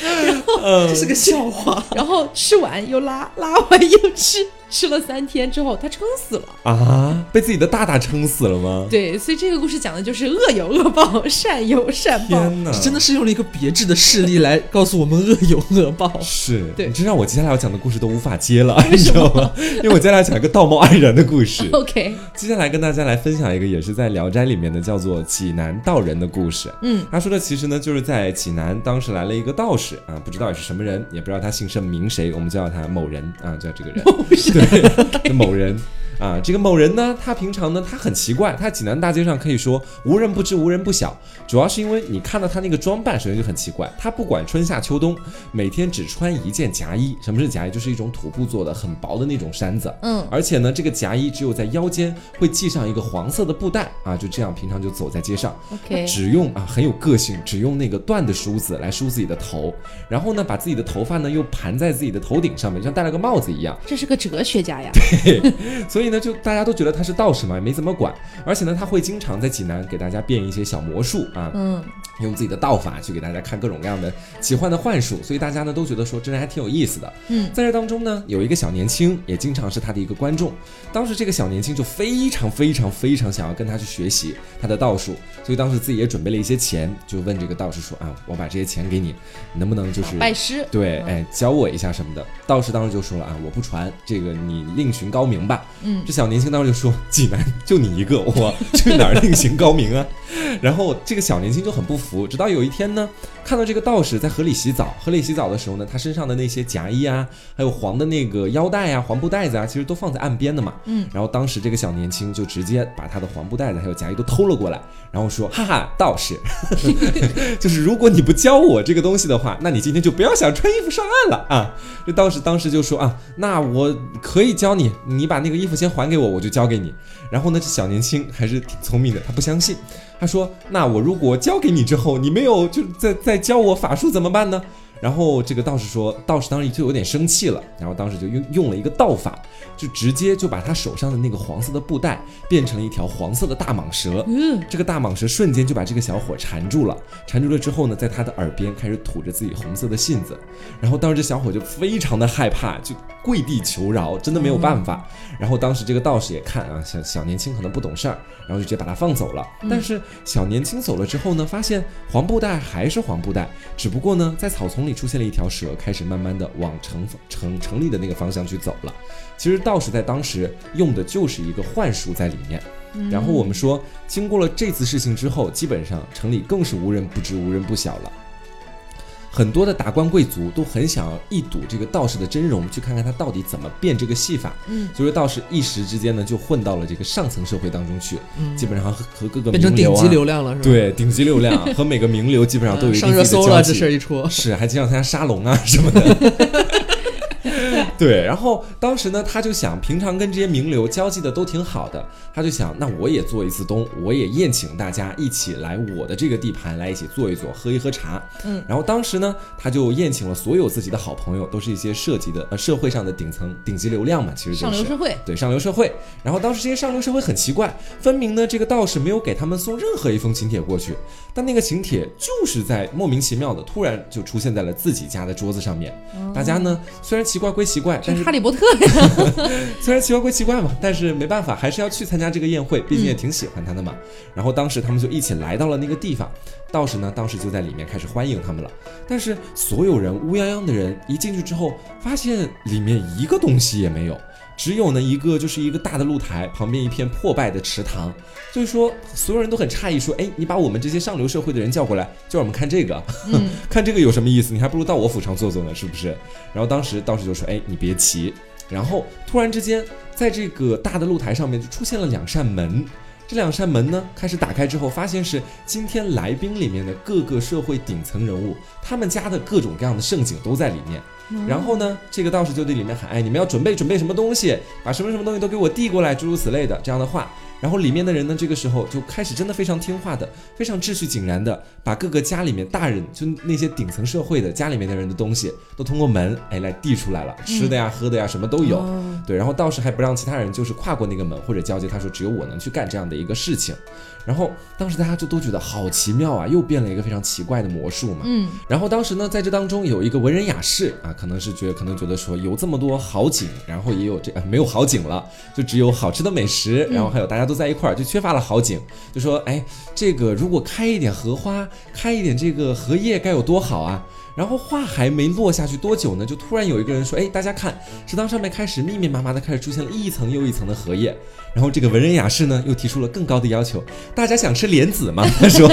<laughs> 然后这是个笑话，然后吃完又拉，拉完又吃。吃了三天之后，他撑死了啊！被自己的大大撑死了吗？对，所以这个故事讲的就是恶有恶报，善有善报。天哪，真的是用了一个别致的事例来告诉我们恶有恶报。<laughs> 是，对，你这让我接下来要讲的故事都无法接了，<laughs> 你知道吗？因为我接下来讲一个道貌岸然的故事。<laughs> OK，接下来跟大家来分享一个也是在《聊斋》里面的，叫做济南道人的故事。嗯，他说的其实呢，就是在济南当时来了一个道士啊，不知道也是什么人，也不知道他姓甚名谁，我们叫他某人啊，叫这个人。对，<laughs> 某人。啊，这个某人呢，他平常呢，他很奇怪，他济南大街上可以说无人不知，无人不晓。主要是因为你看到他那个装扮，首先就很奇怪。他不管春夏秋冬，每天只穿一件夹衣。什么是夹衣？就是一种土布做的，很薄的那种衫子。嗯，而且呢，这个夹衣只有在腰间会系上一个黄色的布带啊，就这样平常就走在街上。OK，只用啊很有个性，只用那个缎的梳子来梳自己的头，然后呢，把自己的头发呢又盘在自己的头顶上面，像戴了个帽子一样。这是个哲学家呀。对，所以。所以呢，就大家都觉得他是道士嘛，也没怎么管。而且呢，他会经常在济南给大家变一些小魔术啊，嗯，用自己的道法去给大家看各种各样的奇幻的幻术。所以大家呢都觉得说这人还挺有意思的。嗯，在这当中呢，有一个小年轻也经常是他的一个观众。当时这个小年轻就非常非常非常想要跟他去学习他的道术，所以当时自己也准备了一些钱，就问这个道士说啊，我把这些钱给你，能不能就是拜师？对，哎，教我一下什么的。道士当时就说了啊，我不传，这个你另寻高明吧。嗯。这小年轻当时就说：“济南就你一个，我去哪儿另行高明啊？”然后这个小年轻就很不服。直到有一天呢，看到这个道士在河里洗澡，河里洗澡的时候呢，他身上的那些夹衣啊，还有黄的那个腰带啊、黄布袋子啊，其实都放在岸边的嘛。嗯。然后当时这个小年轻就直接把他的黄布袋子还有夹衣都偷了过来，然后说：“哈哈，道士，<laughs> 就是如果你不教我这个东西的话，那你今天就不要想穿衣服上岸了啊！”这道士当时就说：“啊，那我可以教你，你把那个衣服先。”还给我，我就交给你。然后呢，这小年轻还是挺聪明的，他不相信。他说：“那我如果教给你之后，你没有就在在教我法术怎么办呢？”然后这个道士说，道士当时就有点生气了，然后当时就用用了一个道法，就直接就把他手上的那个黄色的布袋变成了一条黄色的大蟒蛇。嗯，这个大蟒蛇瞬间就把这个小伙缠住了，缠住了之后呢，在他的耳边开始吐着自己红色的信子。然后当时这小伙就非常的害怕，就跪地求饶，真的没有办法。然后当时这个道士也看啊，小小年轻可能不懂事儿，然后就直接把他放走了。但是小年轻走了之后呢，发现黄布袋还是黄布袋，只不过呢，在草丛里。出现了一条蛇，开始慢慢的往城城城里的那个方向去走了。其实道士在当时用的就是一个幻术在里面。然后我们说，经过了这次事情之后，基本上城里更是无人不知、无人不晓了。很多的达官贵族都很想要一睹这个道士的真容，去看看他到底怎么变这个戏法。嗯，所以说道士一时之间呢，就混到了这个上层社会当中去，基本上和和各个变成顶级流量了，是吧？对，顶级流量和每个名流基本上都有一 <laughs> 上热搜了，这事儿一出，是还经常参加沙龙啊什么的。<laughs> 对，然后当时呢，他就想，平常跟这些名流交际的都挺好的，他就想，那我也做一次东，我也宴请大家一起来我的这个地盘来一起坐一坐，喝一喝茶。嗯，然后当时呢，他就宴请了所有自己的好朋友，都是一些涉及的呃社会上的顶层顶级流量嘛，其实就是上流社会。对，上流社会。然后当时这些上流社会很奇怪，分明呢这个道士没有给他们送任何一封请帖过去，但那个请帖就是在莫名其妙的突然就出现在了自己家的桌子上面。大家呢虽然奇怪归奇怪，但是哈利波特呀，<laughs> 虽然奇怪归奇怪嘛，但是没办法，还是要去参加这个宴会，毕竟也挺喜欢他的嘛。然后当时他们就一起来到了那个地方，道士呢当时就在里面开始欢迎他们了。但是所有人乌泱泱的人一进去之后，发现里面一个东西也没有，只有呢一个就是一个大的露台，旁边一片破败的池塘。所以说所有人都很诧异，说：“哎，你把我们这些上流社会的人叫过来，叫我们看这个，<laughs> 看这个有什么意思？你还不如到我府上坐坐呢，是不是？”然后当时道士就说：“哎，你别急。”然后突然之间，在这个大的露台上面就出现了两扇门。这两扇门呢，开始打开之后，发现是今天来宾里面的各个社会顶层人物，他们家的各种各样的盛景都在里面。然后呢，这个道士就对里面喊：“哎，你们要准备准备什么东西，把什么什么东西都给我递过来，诸如此类的这样的话。”然后里面的人呢，这个时候就开始真的非常听话的，非常秩序井然的，把各个家里面大人，就那些顶层社会的家里面的人的东西，都通过门哎来递出来了，吃的呀、喝的呀，什么都有。对，然后道士还不让其他人就是跨过那个门或者交接，他说只有我能去干这样的一个事情。然后当时大家就都觉得好奇妙啊，又变了一个非常奇怪的魔术嘛。嗯。然后当时呢，在这当中有一个文人雅士啊，可能是觉得可能觉得说有这么多好景，然后也有这没有好景了，就只有好吃的美食，然后还有大家都在一块儿，就缺乏了好景，就说哎，这个如果开一点荷花，开一点这个荷叶，该有多好啊！然后话还没落下去多久呢，就突然有一个人说：“哎，大家看，池塘上面开始密密麻麻的开始出现了一层又一层的荷叶。”然后这个文人雅士呢，又提出了更高的要求：“大家想吃莲子吗？” <laughs> 他说。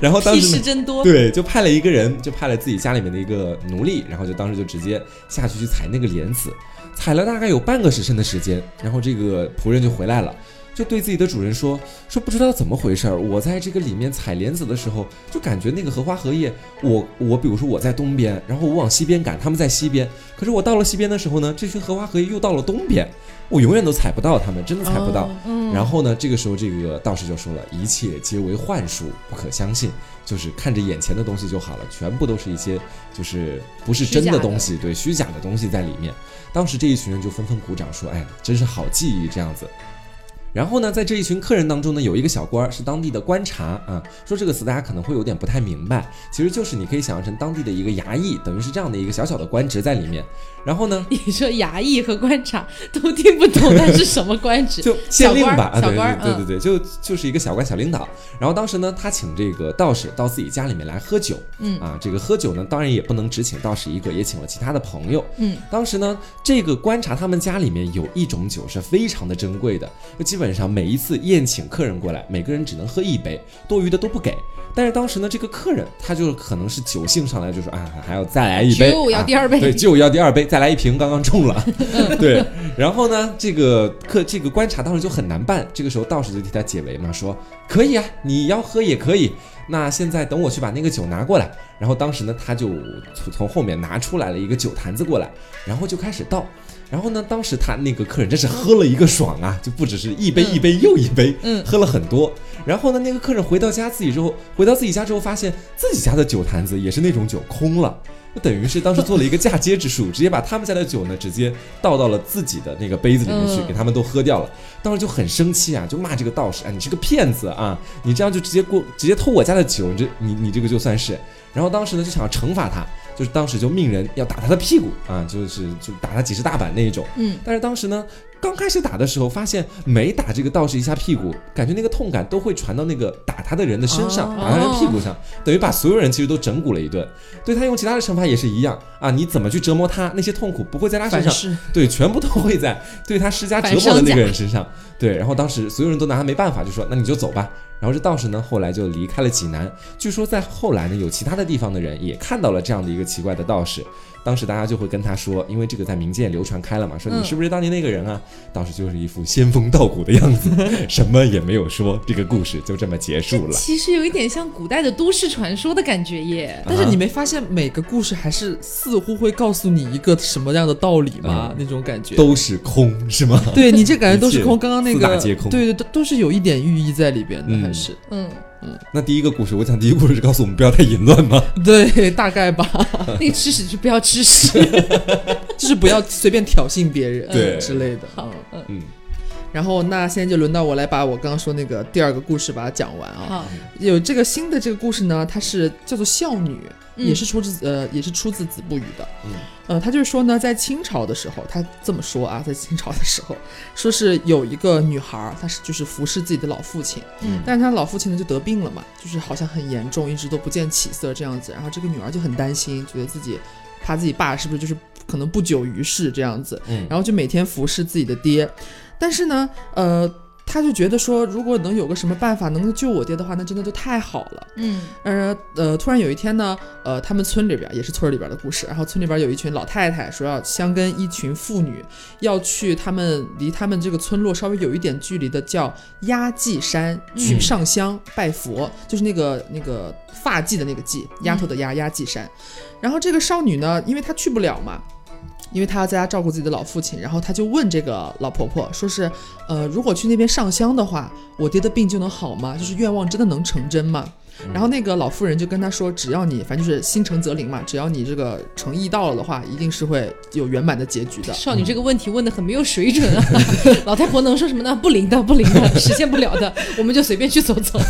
然后当时真多，对，就派了一个人，就派了自己家里面的一个奴隶，然后就当时就直接下去去采那个莲子，采了大概有半个时辰的时间，然后这个仆人就回来了。就对自己的主人说说不知道怎么回事儿，我在这个里面采莲子的时候，就感觉那个荷花荷叶，我我比如说我在东边，然后我往西边赶，他们在西边，可是我到了西边的时候呢，这群荷花荷叶又到了东边，我永远都采不到它们，真的采不到。嗯然后呢，这个时候这个道士就说了一切皆为幻术，不可相信，就是看着眼前的东西就好了，全部都是一些就是不是真的东西，对，虚假的东西在里面。当时这一群人就纷纷鼓掌说，哎呀，真是好技艺这样子。然后呢，在这一群客人当中呢，有一个小官儿是当地的观察啊。说这个词大家可能会有点不太明白，其实就是你可以想象成当地的一个衙役，等于是这样的一个小小的官职在里面。然后呢，<laughs> 你说衙役和官察都听不懂，那是什么官职？<laughs> 就县令吧，小官，对对对，就就是一个小官小领导。然后当时呢，他请这个道士到自己家里面来喝酒，嗯啊，这个喝酒呢，当然也不能只请道士一个，也请了其他的朋友。嗯，当时呢，这个观察他们家里面有一种酒是非常的珍贵的。基本上每一次宴请客人过来，每个人只能喝一杯，多余的都不给。但是当时呢，这个客人他就可能是酒兴上来，就说啊，还要再来一杯，就要第二杯，对，就要第二杯，再来一瓶，刚刚中了，<laughs> 对。然后呢，这个客这个观察当时就很难办。这个时候道士就替他解围嘛，说可以啊，你要喝也可以。那现在等我去把那个酒拿过来。然后当时呢，他就从从后面拿出来了一个酒坛子过来，然后就开始倒。然后呢，当时他那个客人真是喝了一个爽啊，就不只是一杯一杯又一杯，嗯，喝了很多。然后呢，那个客人回到家自己之后，回到自己家之后，发现自己家的酒坛子也是那种酒空了，就等于是当时做了一个嫁接之术，<laughs> 直接把他们家的酒呢，直接倒到了自己的那个杯子里面去，给他们都喝掉了。当时就很生气啊，就骂这个道士啊，你是个骗子啊，你这样就直接过，直接偷我家的酒，你这你你这个就算是。然后当时呢，就想要惩罚他。就是当时就命人要打他的屁股啊，就是就打他几十大板那一种。嗯，但是当时呢，刚开始打的时候，发现每打这个道士一下屁股，感觉那个痛感都会传到那个打他的人的身上，打他人屁股上，等于把所有人其实都整蛊了一顿。对他用其他的惩罚也是一样啊，你怎么去折磨他，那些痛苦不会在他身上，对，全部都会在 <laughs> 对他施加折磨的那个人身上。对，然后当时所有人都拿他没办法，就说那你就走吧。然后这道士呢，后来就离开了济南。据说在后来呢，有其他的地方的人也看到了这样的一个奇怪的道士。当时大家就会跟他说，因为这个在民间流传开了嘛，说你是不是当年那个人啊？当时就是一副仙风道骨的样子，<laughs> 什么也没有说，这个故事就这么结束了。其实有一点像古代的都市传说的感觉耶。但是你没发现每个故事还是似乎会告诉你一个什么样的道理吗？那种感觉都是空是吗？对你这感觉都是 <laughs> 空。刚刚那个对对都都是有一点寓意在里边的，还是嗯。嗯，那第一个故事，我讲第一个故事是告诉我们不要太淫乱吗？<laughs> 对，大概吧。<laughs> 那个吃屎就不要吃屎，<laughs> 就是不要随便挑衅别人，对之类的。好，嗯。然后那现在就轮到我来把我刚刚说那个第二个故事把它讲完啊。好，有这个新的这个故事呢，它是叫做孝女。也是出自呃，也是出自《子不语》的。嗯，呃，他就是说呢，在清朝的时候，他这么说啊，在清朝的时候，<laughs> 说是有一个女孩，她是就是服侍自己的老父亲，嗯，但是她老父亲呢就得病了嘛，就是好像很严重，一直都不见起色这样子。然后这个女儿就很担心，觉得自己怕自己爸是不是就是可能不久于世这样子，嗯，然后就每天服侍自己的爹，但是呢，呃。他就觉得说，如果能有个什么办法能够救我爹的话，那真的就太好了。嗯，呃呃，突然有一天呢，呃，他们村里边也是村里边的故事，然后村里边有一群老太太说要相跟一群妇女要去他们离他们这个村落稍微有一点距离的叫压髻山去上香拜佛，就是那个那个发髻的那个髻，丫头的丫压髻山。然后这个少女呢，因为她去不了嘛。因为他要在家照顾自己的老父亲，然后他就问这个老婆婆，说是，呃，如果去那边上香的话，我爹的病就能好吗？就是愿望真的能成真吗？然后那个老妇人就跟他说：“只要你反正就是心诚则灵嘛，只要你这个诚意到了的话，一定是会有圆满的结局的。”少女这个问题问的很没有水准啊！<laughs> 老太婆能说什么呢？不灵的，不灵的，<laughs> 实现不了的，我们就随便去走走。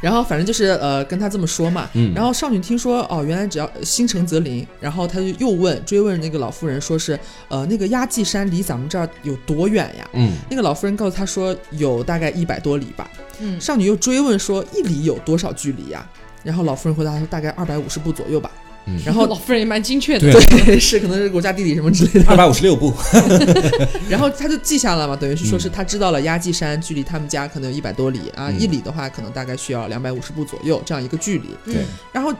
然后反正就是呃跟他这么说嘛。嗯。然后少女听说哦，原来只要心诚则灵，然后他就又问追问那个老妇人，说是呃那个压髻山离咱们这儿有多远呀？嗯。那个老妇人告诉他说有大概一百多里吧。嗯。少女又追问说一里有多少距离？呀，然后老夫人回答说大概二百五十步左右吧。嗯，然后 <laughs> 老夫人也蛮精确的，对，<laughs> 是可能是国家地理什么之类的。二百五十六步。<laughs> 然后他就记下了嘛，等于是说是他知道了压髻山距离他们家可能有一百多里啊，一里的话可能大概需要两百五十步左右这样一个距离。对，然后。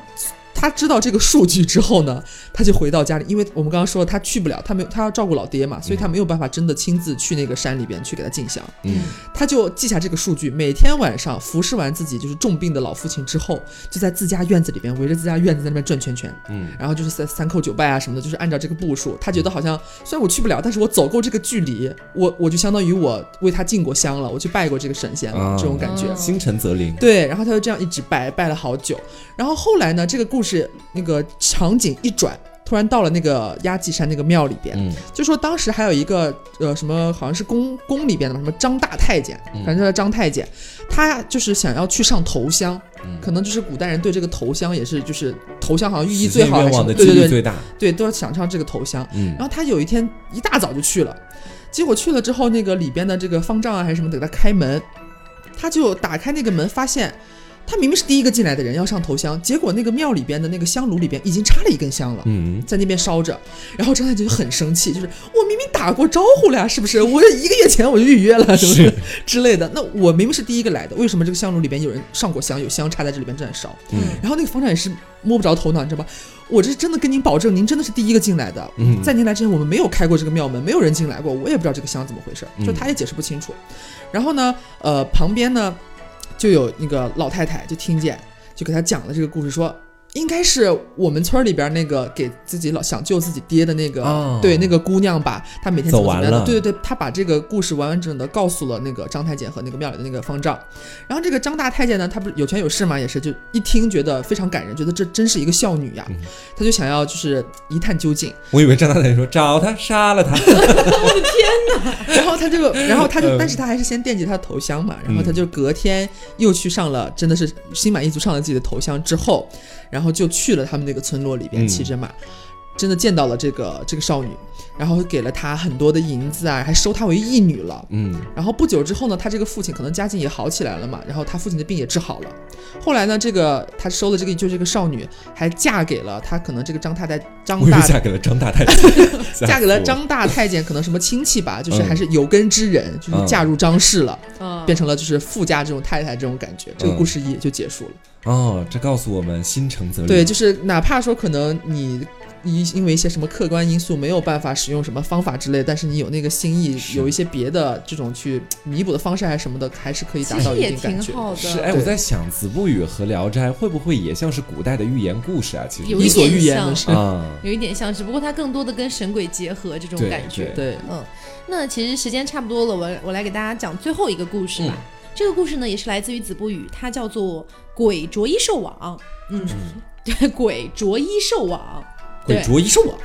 他知道这个数据之后呢，他就回到家里，因为我们刚刚说他去不了，他没有，他要照顾老爹嘛，所以他没有办法真的亲自去那个山里边去给他进香。嗯，他就记下这个数据，每天晚上服侍完自己就是重病的老父亲之后，就在自家院子里边围着自家院子在那边转圈圈。嗯，然后就是三三叩九拜啊什么的，就是按照这个步数。他觉得好像虽然我去不了，但是我走够这个距离，我我就相当于我为他进过香了，我去拜过这个神仙了，这种感觉。心诚则灵。对，然后他就这样一直拜，拜了好久。然后后来呢，这个故事那个场景一转，突然到了那个压髻山那个庙里边，就说当时还有一个呃什么，好像是宫宫里边的什么张大太监，反正叫张太监，他就是想要去上头香，可能就是古代人对这个头香也是就是头香好像寓意最好，对对对，最大，对都要想上这个头香。然后他有一天一大早就去了，结果去了之后，那个里边的这个方丈啊还是什么给他开门，他就打开那个门发现。他明明是第一个进来的人，要上头香，结果那个庙里边的那个香炉里边已经插了一根香了，嗯，在那边烧着。然后张太君就很生气，就是我明明打过招呼了呀，是不是？我一个月前我就预约了，<laughs> 是不是之类的？那我明明是第一个来的，为什么这个香炉里边有人上过香，有香插在这里边正在烧？嗯，然后那个房产也是摸不着头脑，你知道吧？我这是真的跟您保证，您真的是第一个进来的。嗯，在您来之前，我们没有开过这个庙门，没有人进来过，我也不知道这个香怎么回事，就他也解释不清楚。然后呢，呃，旁边呢。就有那个老太太就听见，就给他讲了这个故事，说。应该是我们村里边那个给自己老想救自己爹的那个，对那个姑娘吧，她每天走完了，对对对，她把这个故事完完整整的告诉了那个张太监和那个庙里的那个方丈。然后这个张大太监呢，他不是有权有势嘛，也是就一听觉得非常感人，觉得这真是一个孝女呀，他就想要就是一探究竟。我以为张大太监说找他杀了他，<laughs> 我的天哪！然后他就，<laughs> 然后他就，但是他还是先惦记他的头香嘛，然后他就隔天又去上了，真的是心满意足上了自己的头香之后。然后就去了他们那个村落里边，骑着马，真的见到了这个这个少女，然后给了他很多的银子啊，还收她为义女了。嗯，然后不久之后呢，他这个父亲可能家境也好起来了嘛，然后他父亲的病也治好了。后来呢，这个他收的这个就这个少女还嫁给了他可能这个张太太张大嫁给了张大太监，<laughs> 嫁给了张大太监，可能什么亲戚吧，就是嗯还是有根之人，就是嫁入张氏了，嗯变成了就是富家这种太太这种感觉。这个嗯故事也就结束了。哦，这告诉我们心诚则灵。对，就是哪怕说可能你因因为一些什么客观因素没有办法使用什么方法之类，但是你有那个心意，有一些别的这种去弥补的方式还是什么的，还是可以达到一其实也定感觉。挺好的。是，哎，我在想，子不语和聊斋会不会也像是古代的寓言故事啊？其实有一伊索点像寓言的是，啊，有一点像，只不过它更多的跟神鬼结合这种感觉。对对，嗯，那其实时间差不多了，我我来给大家讲最后一个故事吧。这个故事呢，也是来自于子不语，它叫做《鬼着衣兽网》。嗯，<laughs> 对，鬼着衣兽网。鬼对。着衣兽啊，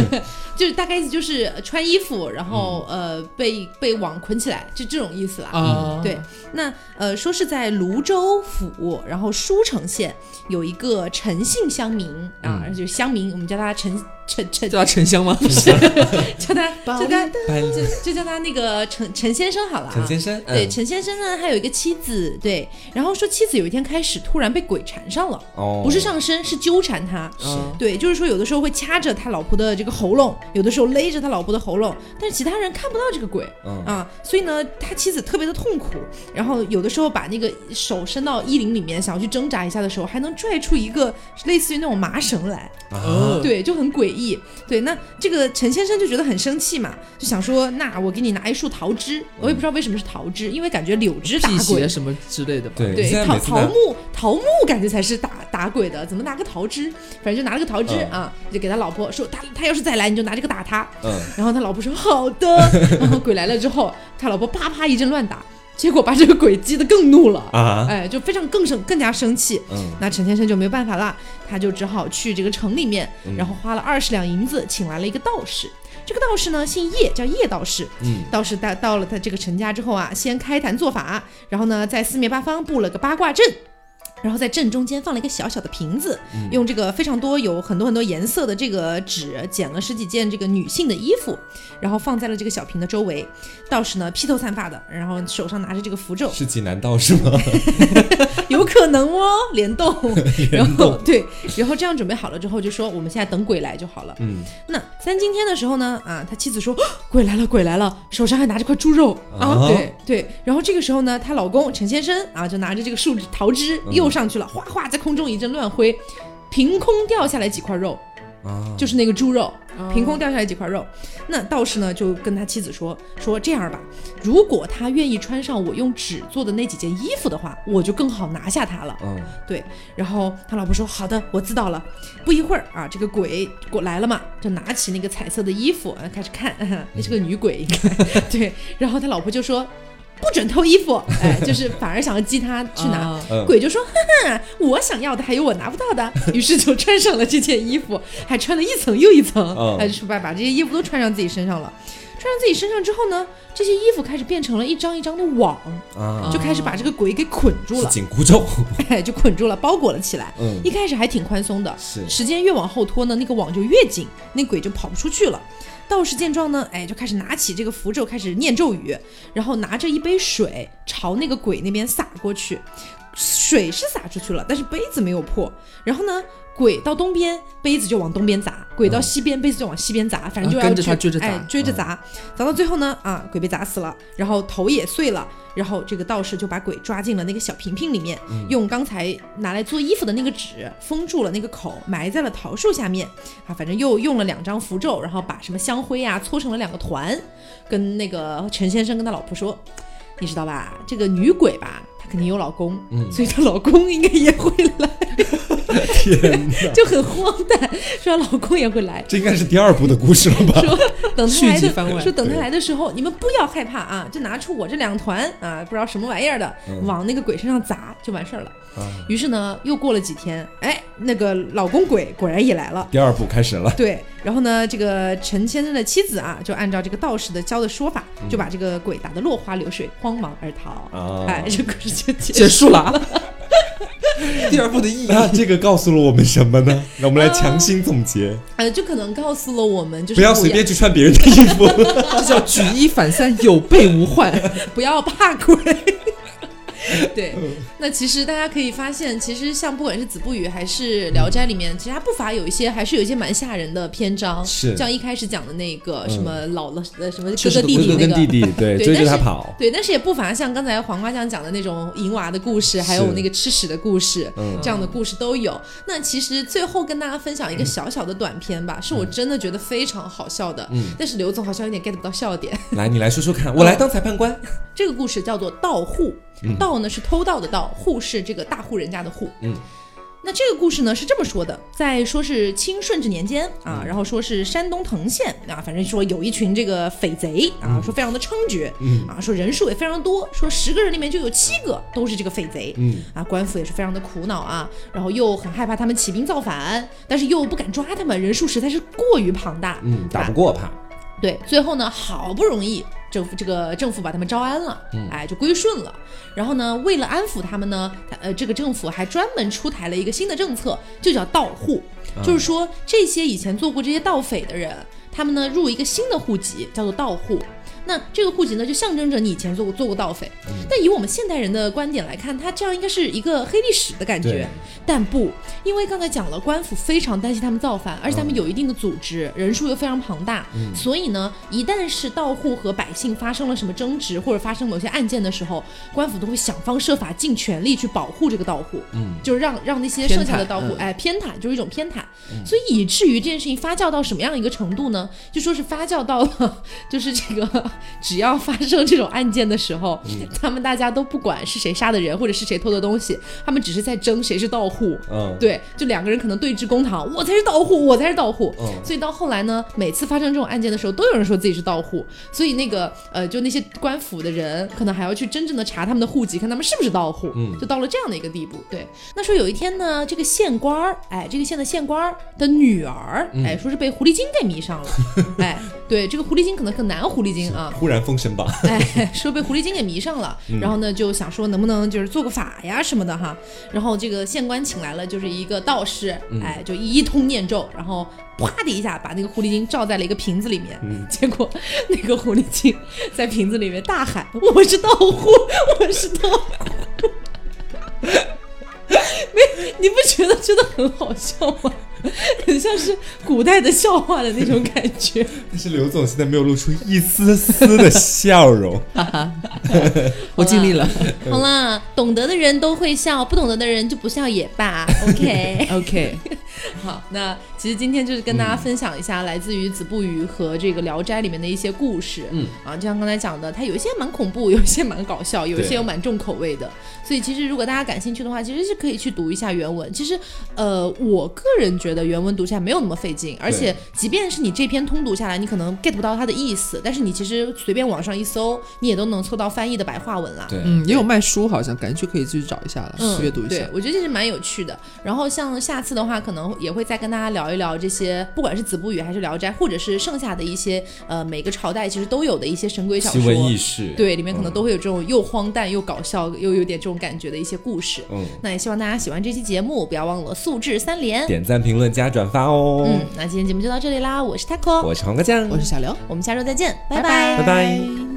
<laughs> 就是大概意思就是呃穿衣服，然后、呃被被网捆起来，就这种意思啦。啊，对，那呃说是在泸州府，然后舒城县有一个陈姓乡民啊，嗯。就是乡民，我们叫他陈陈陈，叫他沉香吗？不是 <laughs> 叫他叫他就就叫他那个陈陈先生好了啊。陈先生，对，嗯陈先生呢，还有一个妻子，对，然后说妻子有一天开始突然被鬼缠上了，哦，不是上身，是纠缠他。嗯对，就是说有的时候会掐着他老婆的这个喉咙，有的时候勒着他老婆的喉咙，但是其他人看不到这个鬼。嗯啊，所以呢，他妻子特别的痛苦，然后有的时候把那个手伸到衣领里面，想要去挣扎一下的时候，还能拽出一个类似于那种麻绳来，啊，对，就很诡异。对，那这个陈先生就觉得很生气嘛，就想说，那我给你拿一束桃枝，我也不知道为什么是桃枝，因为感觉柳枝打鬼。什么之类的吧。对，桃桃木桃木感觉才是打打鬼的，怎么拿个桃枝？反正就拿了个桃枝、嗯啊，就给他老婆说，他他要是再来，你就拿这个打他。嗯，然后他老婆说好的，<laughs> 然后鬼来了之后，他老婆啪啪一阵乱打，结果把这个鬼激得更怒了，啊，哎，就非常更生更加生气。嗯，那陈先生就没有办法了，他就只好去这个城里面，嗯然后花了二十两银子请来了一个道士。这个道士呢姓叶，叫叶道士。嗯，道士到到了他这个陈家之后啊，先开坛做法，然后呢在四面八方布了个八卦阵。然后在正中间放了一个小小的瓶子，嗯用这个非常多有很多很多颜色的这个纸剪了十几件这个女性的衣服，然后放在了这个小瓶的周围。道士呢披头散发的，然后手上拿着这个符咒，是济南道是吗？<laughs> 有可能哦，联动。<laughs> 然后对，然后这样准备好了之后，就说我们现在等鬼来就好了。嗯，那三今天的时候呢，啊，他妻子说、鬼来了，鬼来了，手上还拿着块猪肉啊，啊对对。然后这个时候呢，她老公陈先生啊，就拿着这个树枝桃枝嗯又上去了，哗哗在空中一阵乱挥，凭空掉下来几块肉，啊，就是那个猪肉，哦凭空掉下来几块肉。那道士呢就跟他妻子说说这样吧，如果他愿意穿上我用纸做的那几件衣服的话，我就更好拿下他了。嗯，对，然后他老婆说：“好的，我知道了。”不一会儿啊，这个鬼过来了嘛，就拿起那个彩色的衣服，啊，开始看，<laughs> 那是个女鬼，应该 <laughs> 对。然后他老婆就说：“不准偷衣服！”哎，<laughs> 就是反而想要激他去拿。鬼就说：“哈哈，我想要的还有我拿不到的。<laughs> ”于是就穿上了这件衣服，还穿了一层又一层，嗯哎，就是把把这些衣服都穿上自己身上了。穿上自己身上之后呢，这些衣服开始变成了一张一张的网，啊，就开始把这个鬼给捆住了，紧箍咒，<laughs> 哎，就捆住了，包裹了起来。嗯，一开始还挺宽松的，是，时间越往后拖呢，那个网就越紧，那鬼就跑不出去了。道士见状呢，哎，就开始拿起这个符咒，开始念咒语，然后拿着一杯水朝那个鬼那边洒过去。水是洒出去了，但是杯子没有破。然后呢，鬼到东边，杯子就往东边砸；鬼到西边，杯子就往西边砸。反正就要啊跟着他追着砸哎，追着砸，砸到最后呢，啊，鬼被砸死了，然后头也碎了。然后这个道士就把鬼抓进了那个小瓶瓶里面，用刚才拿来做衣服的那个纸封住了那个口，埋在了桃树下面。啊，反正又用了两张符咒，然后把什么香灰啊搓成了两个团，跟那个陈先生跟他老婆说。你知道吧？这个女鬼吧，她肯定有老公，嗯所以她老公应该也会来，天哪，<laughs> 就很荒诞，说老公也会来，这应该是第二部的故事了吧？<laughs> 说等他来的，说等他来的时候，你们不要害怕啊，就拿出我这两团啊，不知道什么玩意儿的，嗯。往那个鬼身上砸就完事儿了。啊，于是呢，又过了几天，哎，那个老公鬼果然也来了。第二部开始了，对，然后呢，这个陈先生的妻子啊，就按照这个道士的教的说法，就把这个鬼打得落花流水，慌忙而逃。啊。哎，这故事就结结束了，<laughs> <laughs> 第二部的意义。那这个告诉了我们什么呢？那我们来强行总结。呃，就可能告诉了我们，就是不要随便去穿别人的衣服，<laughs> 这叫举一反三，有备无患。<laughs> 不要怕鬼。<laughs> 对，那其实大家可以发现，其实像不管是《子不语》还是《聊斋》里面，其实它不乏有一些，还是有一些蛮吓人的篇章。是，像一开始讲的那个什么老了呃什么哥哥弟弟那个，弟弟 <laughs> 对追着他跑。对，但是也不乏像刚才黄瓜酱讲的那种淫娃的故事，还有那个吃屎的故事，这样的故事都有。那其实最后跟大家分享一个小小的短片吧，是我真的觉得非常好笑的。嗯。但是刘总好像有点 get 不到笑点。来，你来说说看，我来当裁判官。<laughs> 这个故事叫做盗户。盗呢是偷盗的盗，户是这个大户人家的户。嗯，那这个故事呢是这么说的，在说是清顺治年间啊，然后说是山东滕县啊，反正说有一群这个匪贼啊，说非常的猖獗，嗯。啊，说人数也非常多，说十个人里面就有七个都是这个匪贼，嗯。啊，官府也是非常的苦恼啊，然后又很害怕他们起兵造反，但是又不敢抓他们，人数实在是过于庞大，嗯，打不过怕。对，最后呢，好不容易。政府这个政府把他们招安了，哎，就归顺了。然后呢，为了安抚他们呢，呃，这个政府还专门出台了一个新的政策，就叫盗户，就是说这些以前做过这些盗匪的人，他们呢入一个新的户籍，叫做盗户。那这个户籍呢，就象征着你以前做过做过盗匪。但以我们现代人的观点来看，它这样应该是一个黑历史的感觉。但不，因为刚才讲了，官府非常担心他们造反，而且他们有一定的组织，人数又非常庞大。所以呢，一旦是盗户和百姓发生了什么争执，或者发生某些案件的时候，官府都会想方设法、尽全力去保护这个盗户。嗯，就是让让那些剩下的盗户，哎，偏袒，就是一种偏袒。所以以至于这件事情发酵到什么样一个程度呢？就说是发酵到了，就是这个。只要发生这种案件的时候，他们大家都不管是谁杀的人，或者是谁偷的东西，他们只是在争谁是盗户。嗯，对，就两个人可能对峙公堂，我才是盗户，我才是盗户。嗯，所以到后来呢，每次发生这种案件的时候，都有人说自己是盗户。所以那个呃，就那些官府的人，可能还要去真正的查他们的户籍，看他们是不是盗户。嗯，就到了这样的一个地步。对，那说有一天呢，这个县官儿，哎，这个县的县官儿的女儿，哎，说是被狐狸精给迷上了。<laughs> 哎，对，这个狐狸精可能是男狐狸精啊。忽然封神榜，哎，说被狐狸精给迷上了，然后呢就想说能不能就是做个法呀什么的哈，然后这个县官请来了就是一个道士，哎，就一通念咒，然后啪的一下把那个狐狸精罩在了一个瓶子里面，结果那个狐狸精在瓶子里面大喊：“我是道户，<laughs> 我是道户。<laughs> ”没，你不觉得真的很好笑吗？<laughs> 很像是古代的笑话的那种感觉。<laughs> 但是刘总现在没有露出一丝丝的笑容。我尽力了。好啦，懂得的人都会笑，不懂得的人就不笑也罢。OK，OK。<laughs> <laughs> 好，那其实今天就是跟大家分享一下来自于《子不语》和这个《聊斋》里面的一些故事。嗯啊，就像刚才讲的，它有一些蛮恐怖，有一些蛮搞笑，有一些又蛮重口味的。所以其实如果大家感兴趣的话，其实是可以去读一下原文。其实，呃，我个人觉得原文读下来没有那么费劲，而且即便是你这篇通读下来，你可能 get 不到它的意思，但是你其实随便网上一搜，你也都能搜到翻译的白话文啦。对，嗯，也有卖书，好像感兴趣可以自己找一下了，阅读一下。对，我觉得这是蛮有趣的。然后像下次的话，可能也会再跟大家聊一聊这些，不管是子不语还是聊斋，或者是剩下的一些呃每个朝代其实都有的一些神鬼小说。奇闻异事。对，里面可能都会有这种又荒诞又搞笑又有点这种感觉的。一些故事，嗯，那也希望大家喜欢这期节目，不要忘了素质三连，点赞、评论、加转发哦。嗯，那今天节目就到这里啦，我是 taco，我是黄瓜酱，我是小刘，我们下周再见，拜拜，拜拜。